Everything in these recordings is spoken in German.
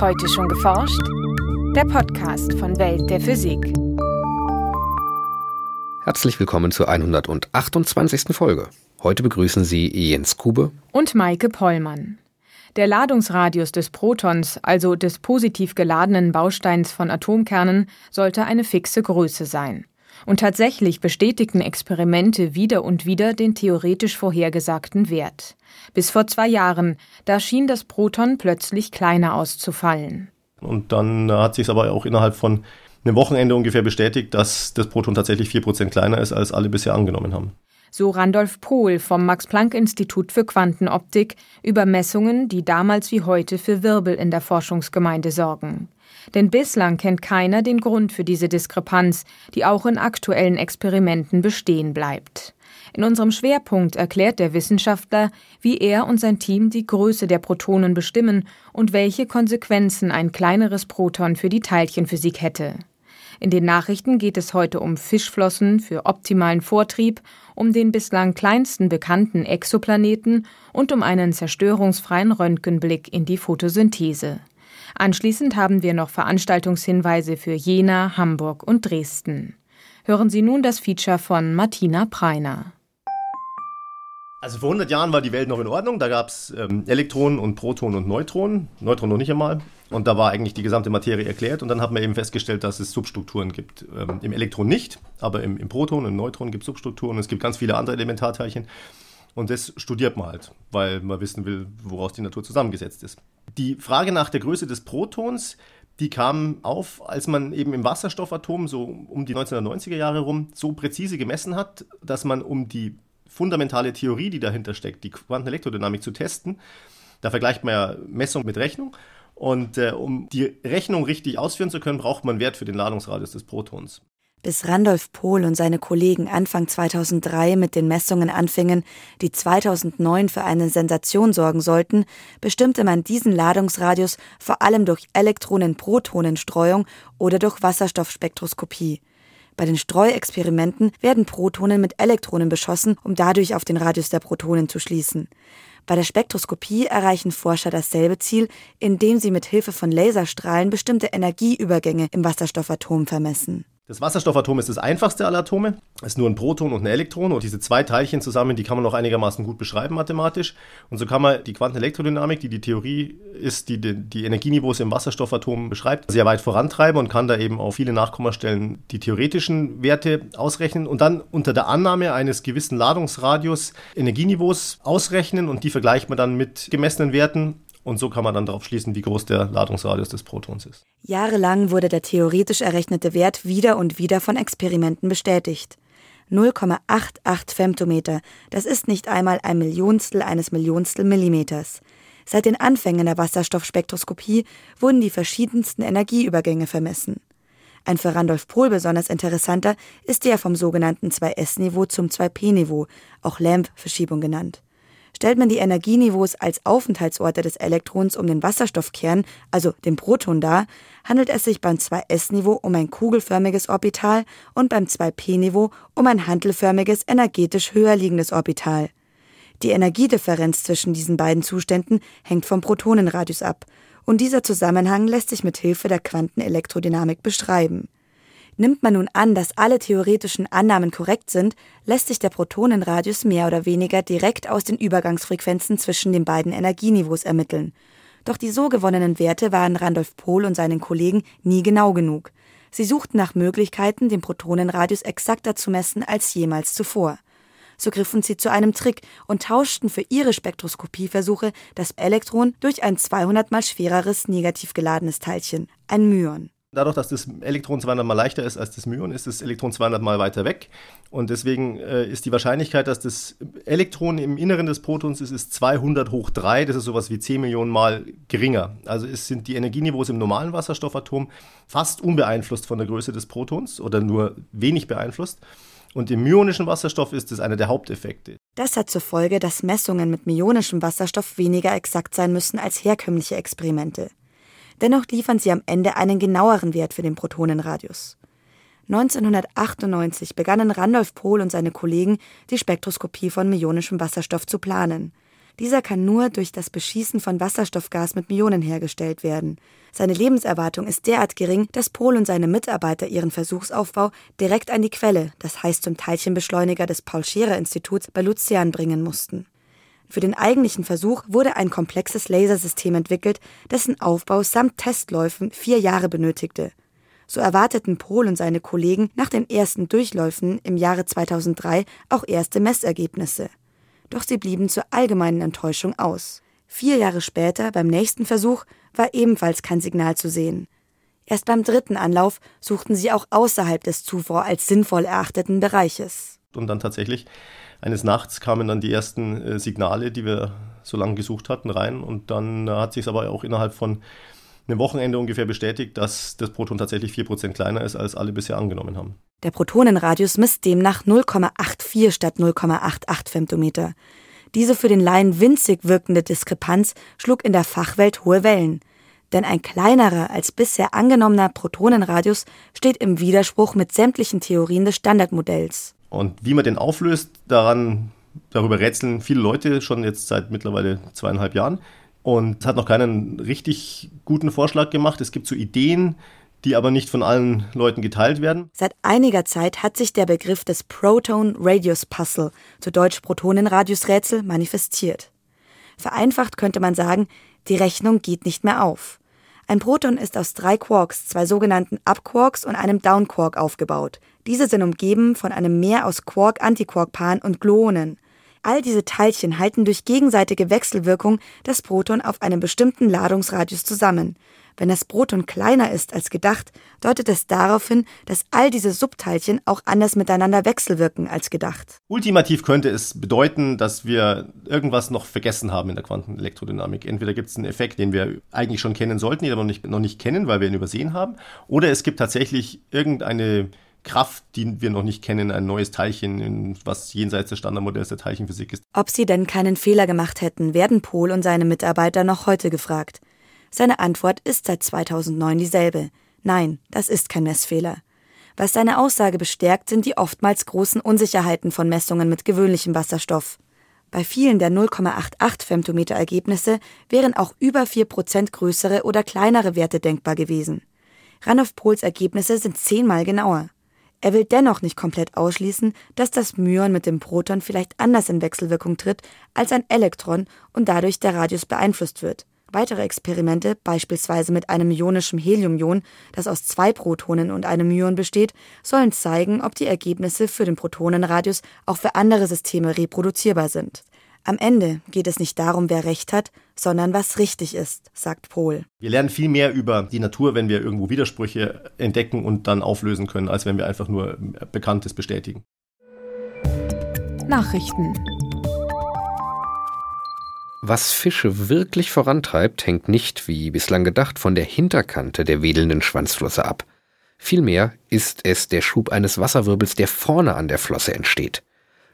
Heute schon geforscht? Der Podcast von Welt der Physik. Herzlich willkommen zur 128. Folge. Heute begrüßen Sie Jens Kube und Maike Pollmann. Der Ladungsradius des Protons, also des positiv geladenen Bausteins von Atomkernen, sollte eine fixe Größe sein. Und tatsächlich bestätigten Experimente wieder und wieder den theoretisch vorhergesagten Wert. Bis vor zwei Jahren, da schien das Proton plötzlich kleiner auszufallen. Und dann hat sich aber auch innerhalb von einem Wochenende ungefähr bestätigt, dass das Proton tatsächlich 4% kleiner ist, als alle bisher angenommen haben. So Randolph Pohl vom Max-Planck-Institut für Quantenoptik über Messungen, die damals wie heute für Wirbel in der Forschungsgemeinde sorgen. Denn bislang kennt keiner den Grund für diese Diskrepanz, die auch in aktuellen Experimenten bestehen bleibt. In unserem Schwerpunkt erklärt der Wissenschaftler, wie er und sein Team die Größe der Protonen bestimmen und welche Konsequenzen ein kleineres Proton für die Teilchenphysik hätte. In den Nachrichten geht es heute um Fischflossen für optimalen Vortrieb, um den bislang kleinsten bekannten Exoplaneten und um einen zerstörungsfreien Röntgenblick in die Photosynthese. Anschließend haben wir noch Veranstaltungshinweise für Jena, Hamburg und Dresden. Hören Sie nun das Feature von Martina Preiner. Also vor 100 Jahren war die Welt noch in Ordnung. Da gab es ähm, Elektronen und Protonen und Neutronen. Neutronen noch nicht einmal. Und da war eigentlich die gesamte Materie erklärt. Und dann hat man eben festgestellt, dass es Substrukturen gibt. Ähm, Im Elektron nicht, aber im, im Proton und Neutron gibt es Substrukturen. Und es gibt ganz viele andere Elementarteilchen. Und das studiert man halt, weil man wissen will, woraus die Natur zusammengesetzt ist. Die Frage nach der Größe des Protons, die kam auf, als man eben im Wasserstoffatom so um die 1990er Jahre rum so präzise gemessen hat, dass man um die fundamentale Theorie, die dahinter steckt, die Quantenelektrodynamik zu testen, da vergleicht man ja Messung mit Rechnung. Und äh, um die Rechnung richtig ausführen zu können, braucht man Wert für den Ladungsradius des Protons. Bis Randolph Pohl und seine Kollegen Anfang 2003 mit den Messungen anfingen, die 2009 für eine Sensation sorgen sollten, bestimmte man diesen Ladungsradius vor allem durch Elektronen-Protonenstreuung oder durch Wasserstoffspektroskopie. Bei den Streuexperimenten werden Protonen mit Elektronen beschossen, um dadurch auf den Radius der Protonen zu schließen. Bei der Spektroskopie erreichen Forscher dasselbe Ziel, indem sie mit Hilfe von Laserstrahlen bestimmte Energieübergänge im Wasserstoffatom vermessen. Das Wasserstoffatom ist das einfachste aller Atome. Es ist nur ein Proton und ein Elektron und diese zwei Teilchen zusammen, die kann man noch einigermaßen gut beschreiben mathematisch. Und so kann man die Quantenelektrodynamik, die die Theorie ist, die die, Energieniveaus im Wasserstoffatom beschreibt, sehr weit vorantreiben und kann da eben auf viele Nachkommastellen die theoretischen Werte ausrechnen und dann unter der Annahme eines gewissen Ladungsradius Energieniveaus ausrechnen und die vergleicht man dann mit gemessenen Werten und so kann man dann darauf schließen, wie groß der Ladungsradius des Protons ist. Jahrelang wurde der theoretisch errechnete Wert wieder und wieder von Experimenten bestätigt. 0,88 Femtometer, das ist nicht einmal ein Millionstel eines Millionstel Millimeters. Seit den Anfängen der Wasserstoffspektroskopie wurden die verschiedensten Energieübergänge vermessen. Ein für Randolph Pohl besonders interessanter ist der vom sogenannten 2S-Niveau zum 2P-Niveau, auch Lamp-Verschiebung genannt. Stellt man die Energieniveaus als Aufenthaltsorte des Elektrons um den Wasserstoffkern, also den Proton dar, handelt es sich beim 2s-Niveau um ein kugelförmiges Orbital und beim 2p-Niveau um ein hantelförmiges, energetisch höher liegendes Orbital. Die Energiedifferenz zwischen diesen beiden Zuständen hängt vom Protonenradius ab, und dieser Zusammenhang lässt sich mit Hilfe der Quantenelektrodynamik beschreiben. Nimmt man nun an, dass alle theoretischen Annahmen korrekt sind, lässt sich der Protonenradius mehr oder weniger direkt aus den Übergangsfrequenzen zwischen den beiden Energieniveaus ermitteln. Doch die so gewonnenen Werte waren Randolph Pohl und seinen Kollegen nie genau genug. Sie suchten nach Möglichkeiten, den Protonenradius exakter zu messen als jemals zuvor. So griffen sie zu einem Trick und tauschten für ihre Spektroskopieversuche das Elektron durch ein 200 mal schwereres negativ geladenes Teilchen, ein Myon. Dadurch, dass das Elektron 200 mal leichter ist als das Myon, ist das Elektron 200 mal weiter weg. Und deswegen äh, ist die Wahrscheinlichkeit, dass das Elektron im Inneren des Protons ist, ist 200 hoch 3. Das ist sowas wie 10 Millionen Mal geringer. Also es sind die Energieniveaus im normalen Wasserstoffatom fast unbeeinflusst von der Größe des Protons oder nur wenig beeinflusst. Und im myonischen Wasserstoff ist es einer der Haupteffekte. Das hat zur Folge, dass Messungen mit myonischem Wasserstoff weniger exakt sein müssen als herkömmliche Experimente. Dennoch liefern sie am Ende einen genaueren Wert für den Protonenradius. 1998 begannen Randolph Pohl und seine Kollegen, die Spektroskopie von myonischem Wasserstoff zu planen. Dieser kann nur durch das Beschießen von Wasserstoffgas mit Myonen hergestellt werden. Seine Lebenserwartung ist derart gering, dass Pohl und seine Mitarbeiter ihren Versuchsaufbau direkt an die Quelle, das heißt zum Teilchenbeschleuniger des Paul-Scherrer-Instituts bei Luzern bringen mussten. Für den eigentlichen Versuch wurde ein komplexes Lasersystem entwickelt, dessen Aufbau samt Testläufen vier Jahre benötigte. So erwarteten Pohl und seine Kollegen nach den ersten Durchläufen im Jahre 2003 auch erste Messergebnisse. Doch sie blieben zur allgemeinen Enttäuschung aus. Vier Jahre später, beim nächsten Versuch, war ebenfalls kein Signal zu sehen. Erst beim dritten Anlauf suchten sie auch außerhalb des zuvor als sinnvoll erachteten Bereiches. Und dann tatsächlich eines Nachts kamen dann die ersten äh, Signale, die wir so lange gesucht hatten, rein. Und dann äh, hat sich aber auch innerhalb von einem Wochenende ungefähr bestätigt, dass das Proton tatsächlich 4% kleiner ist, als alle bisher angenommen haben. Der Protonenradius misst demnach 0,84 statt 0,88 Femtometer. Diese für den Laien winzig wirkende Diskrepanz schlug in der Fachwelt hohe Wellen. Denn ein kleinerer als bisher angenommener Protonenradius steht im Widerspruch mit sämtlichen Theorien des Standardmodells. Und wie man den auflöst, daran, darüber rätseln viele Leute schon jetzt seit mittlerweile zweieinhalb Jahren und hat noch keinen richtig guten Vorschlag gemacht. Es gibt so Ideen, die aber nicht von allen Leuten geteilt werden. Seit einiger Zeit hat sich der Begriff des Proton Radius Puzzle, zu Deutsch Protonenradiusrätsel, manifestiert. Vereinfacht könnte man sagen, die Rechnung geht nicht mehr auf. Ein Proton ist aus drei Quarks, zwei sogenannten Up-Quarks und einem Down-Quark aufgebaut. Diese sind umgeben von einem Meer aus Quark-Antiquark-Paaren und Gluonen. All diese Teilchen halten durch gegenseitige Wechselwirkung das Proton auf einem bestimmten Ladungsradius zusammen. Wenn das Proton kleiner ist als gedacht, deutet es darauf hin, dass all diese Subteilchen auch anders miteinander wechselwirken als gedacht. Ultimativ könnte es bedeuten, dass wir irgendwas noch vergessen haben in der Quantenelektrodynamik. Entweder gibt es einen Effekt, den wir eigentlich schon kennen sollten, den aber noch nicht, noch nicht kennen, weil wir ihn übersehen haben, oder es gibt tatsächlich irgendeine Kraft, die wir noch nicht kennen, ein neues Teilchen, was jenseits des Standardmodells der Teilchenphysik ist. Ob sie denn keinen Fehler gemacht hätten, werden Pohl und seine Mitarbeiter noch heute gefragt. Seine Antwort ist seit 2009 dieselbe. Nein, das ist kein Messfehler. Was seine Aussage bestärkt, sind die oftmals großen Unsicherheiten von Messungen mit gewöhnlichem Wasserstoff. Bei vielen der 0,88 Femtometer Ergebnisse wären auch über 4% größere oder kleinere Werte denkbar gewesen. Ranulf Pohls Ergebnisse sind zehnmal genauer. Er will dennoch nicht komplett ausschließen, dass das Myon mit dem Proton vielleicht anders in Wechselwirkung tritt als ein Elektron und dadurch der Radius beeinflusst wird. Weitere Experimente, beispielsweise mit einem ionischen Heliumion, das aus zwei Protonen und einem Myon besteht, sollen zeigen, ob die Ergebnisse für den Protonenradius auch für andere Systeme reproduzierbar sind. Am Ende geht es nicht darum, wer recht hat, sondern was richtig ist, sagt Pohl. Wir lernen viel mehr über die Natur, wenn wir irgendwo Widersprüche entdecken und dann auflösen können, als wenn wir einfach nur Bekanntes bestätigen. Nachrichten was Fische wirklich vorantreibt, hängt nicht, wie bislang gedacht, von der Hinterkante der wedelnden Schwanzflosse ab. Vielmehr ist es der Schub eines Wasserwirbels, der vorne an der Flosse entsteht.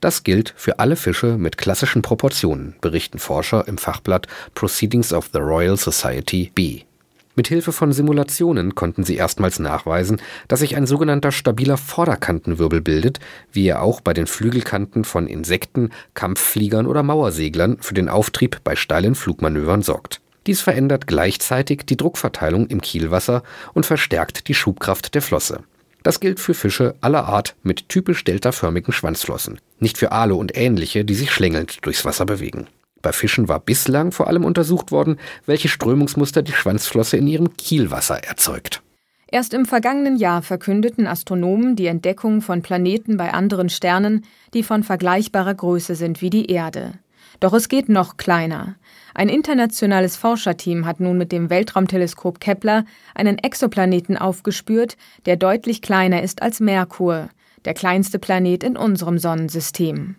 Das gilt für alle Fische mit klassischen Proportionen, berichten Forscher im Fachblatt Proceedings of the Royal Society B. Mithilfe von Simulationen konnten sie erstmals nachweisen, dass sich ein sogenannter stabiler Vorderkantenwirbel bildet, wie er auch bei den Flügelkanten von Insekten, Kampffliegern oder Mauerseglern für den Auftrieb bei steilen Flugmanövern sorgt. Dies verändert gleichzeitig die Druckverteilung im Kielwasser und verstärkt die Schubkraft der Flosse. Das gilt für Fische aller Art mit typisch deltaförmigen Schwanzflossen, nicht für Aale und ähnliche, die sich schlängelnd durchs Wasser bewegen. Bei Fischen war bislang vor allem untersucht worden, welche Strömungsmuster die Schwanzflosse in ihrem Kielwasser erzeugt. Erst im vergangenen Jahr verkündeten Astronomen die Entdeckung von Planeten bei anderen Sternen, die von vergleichbarer Größe sind wie die Erde. Doch es geht noch kleiner. Ein internationales Forscherteam hat nun mit dem Weltraumteleskop Kepler einen Exoplaneten aufgespürt, der deutlich kleiner ist als Merkur, der kleinste Planet in unserem Sonnensystem.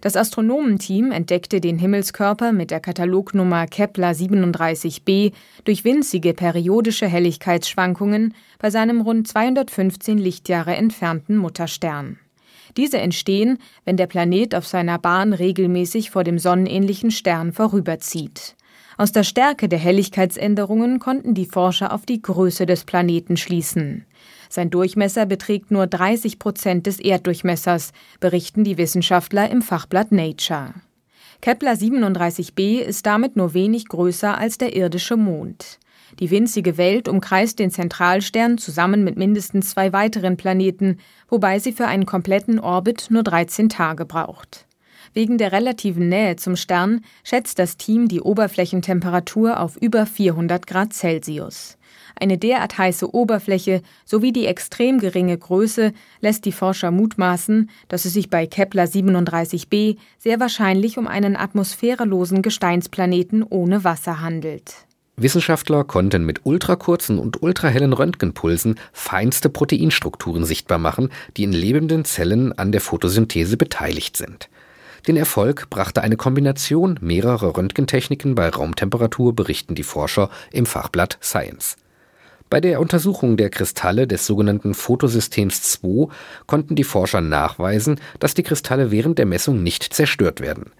Das Astronomenteam entdeckte den Himmelskörper mit der Katalognummer Kepler 37b durch winzige periodische Helligkeitsschwankungen bei seinem rund 215 Lichtjahre entfernten Mutterstern. Diese entstehen, wenn der Planet auf seiner Bahn regelmäßig vor dem sonnenähnlichen Stern vorüberzieht. Aus der Stärke der Helligkeitsänderungen konnten die Forscher auf die Größe des Planeten schließen. Sein Durchmesser beträgt nur 30 Prozent des Erddurchmessers, berichten die Wissenschaftler im Fachblatt Nature. Kepler 37b ist damit nur wenig größer als der irdische Mond. Die winzige Welt umkreist den Zentralstern zusammen mit mindestens zwei weiteren Planeten, wobei sie für einen kompletten Orbit nur 13 Tage braucht. Wegen der relativen Nähe zum Stern schätzt das Team die Oberflächentemperatur auf über 400 Grad Celsius. Eine derart heiße Oberfläche sowie die extrem geringe Größe lässt die Forscher mutmaßen, dass es sich bei Kepler 37b sehr wahrscheinlich um einen atmosphärelosen Gesteinsplaneten ohne Wasser handelt. Wissenschaftler konnten mit ultrakurzen und ultrahellen Röntgenpulsen feinste Proteinstrukturen sichtbar machen, die in lebenden Zellen an der Photosynthese beteiligt sind. Den Erfolg brachte eine Kombination mehrerer Röntgentechniken bei Raumtemperatur, berichten die Forscher im Fachblatt Science. Bei der Untersuchung der Kristalle des sogenannten Fotosystems II konnten die Forscher nachweisen, dass die Kristalle während der Messung nicht zerstört werden.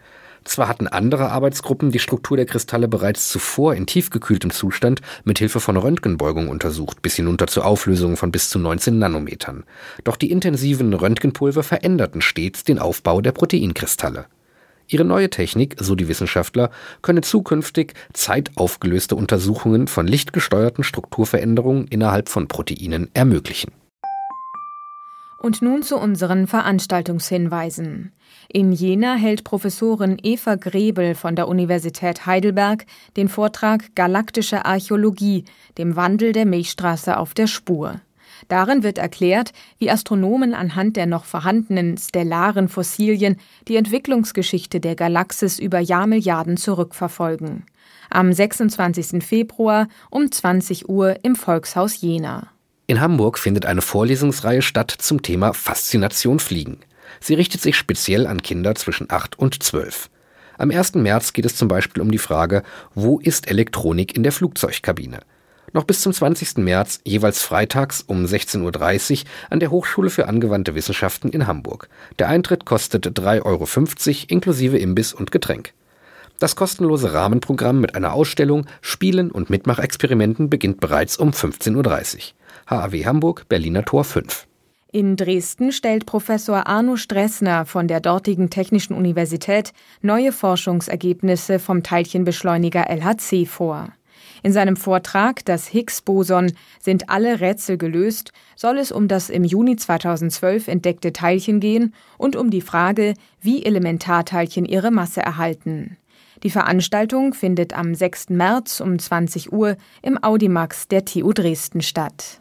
Zwar hatten andere Arbeitsgruppen die Struktur der Kristalle bereits zuvor in tiefgekühltem Zustand mit Hilfe von Röntgenbeugung untersucht, bis hinunter zu Auflösungen von bis zu 19 Nanometern. Doch die intensiven Röntgenpulver veränderten stets den Aufbau der Proteinkristalle. Ihre neue Technik, so die Wissenschaftler, könne zukünftig zeitaufgelöste Untersuchungen von lichtgesteuerten Strukturveränderungen innerhalb von Proteinen ermöglichen. Und nun zu unseren Veranstaltungshinweisen. In Jena hält Professorin Eva Grebel von der Universität Heidelberg den Vortrag Galaktische Archäologie, dem Wandel der Milchstraße auf der Spur. Darin wird erklärt, wie Astronomen anhand der noch vorhandenen stellaren Fossilien die Entwicklungsgeschichte der Galaxis über Jahrmilliarden zurückverfolgen. Am 26. Februar um 20 Uhr im Volkshaus Jena. In Hamburg findet eine Vorlesungsreihe statt zum Thema Faszination Fliegen. Sie richtet sich speziell an Kinder zwischen 8 und 12. Am 1. März geht es zum Beispiel um die Frage, wo ist Elektronik in der Flugzeugkabine? noch bis zum 20. März jeweils freitags um 16.30 Uhr an der Hochschule für angewandte Wissenschaften in Hamburg. Der Eintritt kostet 3,50 Euro inklusive Imbiss und Getränk. Das kostenlose Rahmenprogramm mit einer Ausstellung, Spielen und Mitmachexperimenten beginnt bereits um 15.30 Uhr. HAW Hamburg, Berliner Tor 5. In Dresden stellt Professor Arno Stressner von der dortigen Technischen Universität neue Forschungsergebnisse vom Teilchenbeschleuniger LHC vor. In seinem Vortrag Das Higgs-Boson sind alle Rätsel gelöst, soll es um das im Juni 2012 entdeckte Teilchen gehen und um die Frage, wie Elementarteilchen ihre Masse erhalten. Die Veranstaltung findet am 6. März um 20 Uhr im Audimax der TU Dresden statt.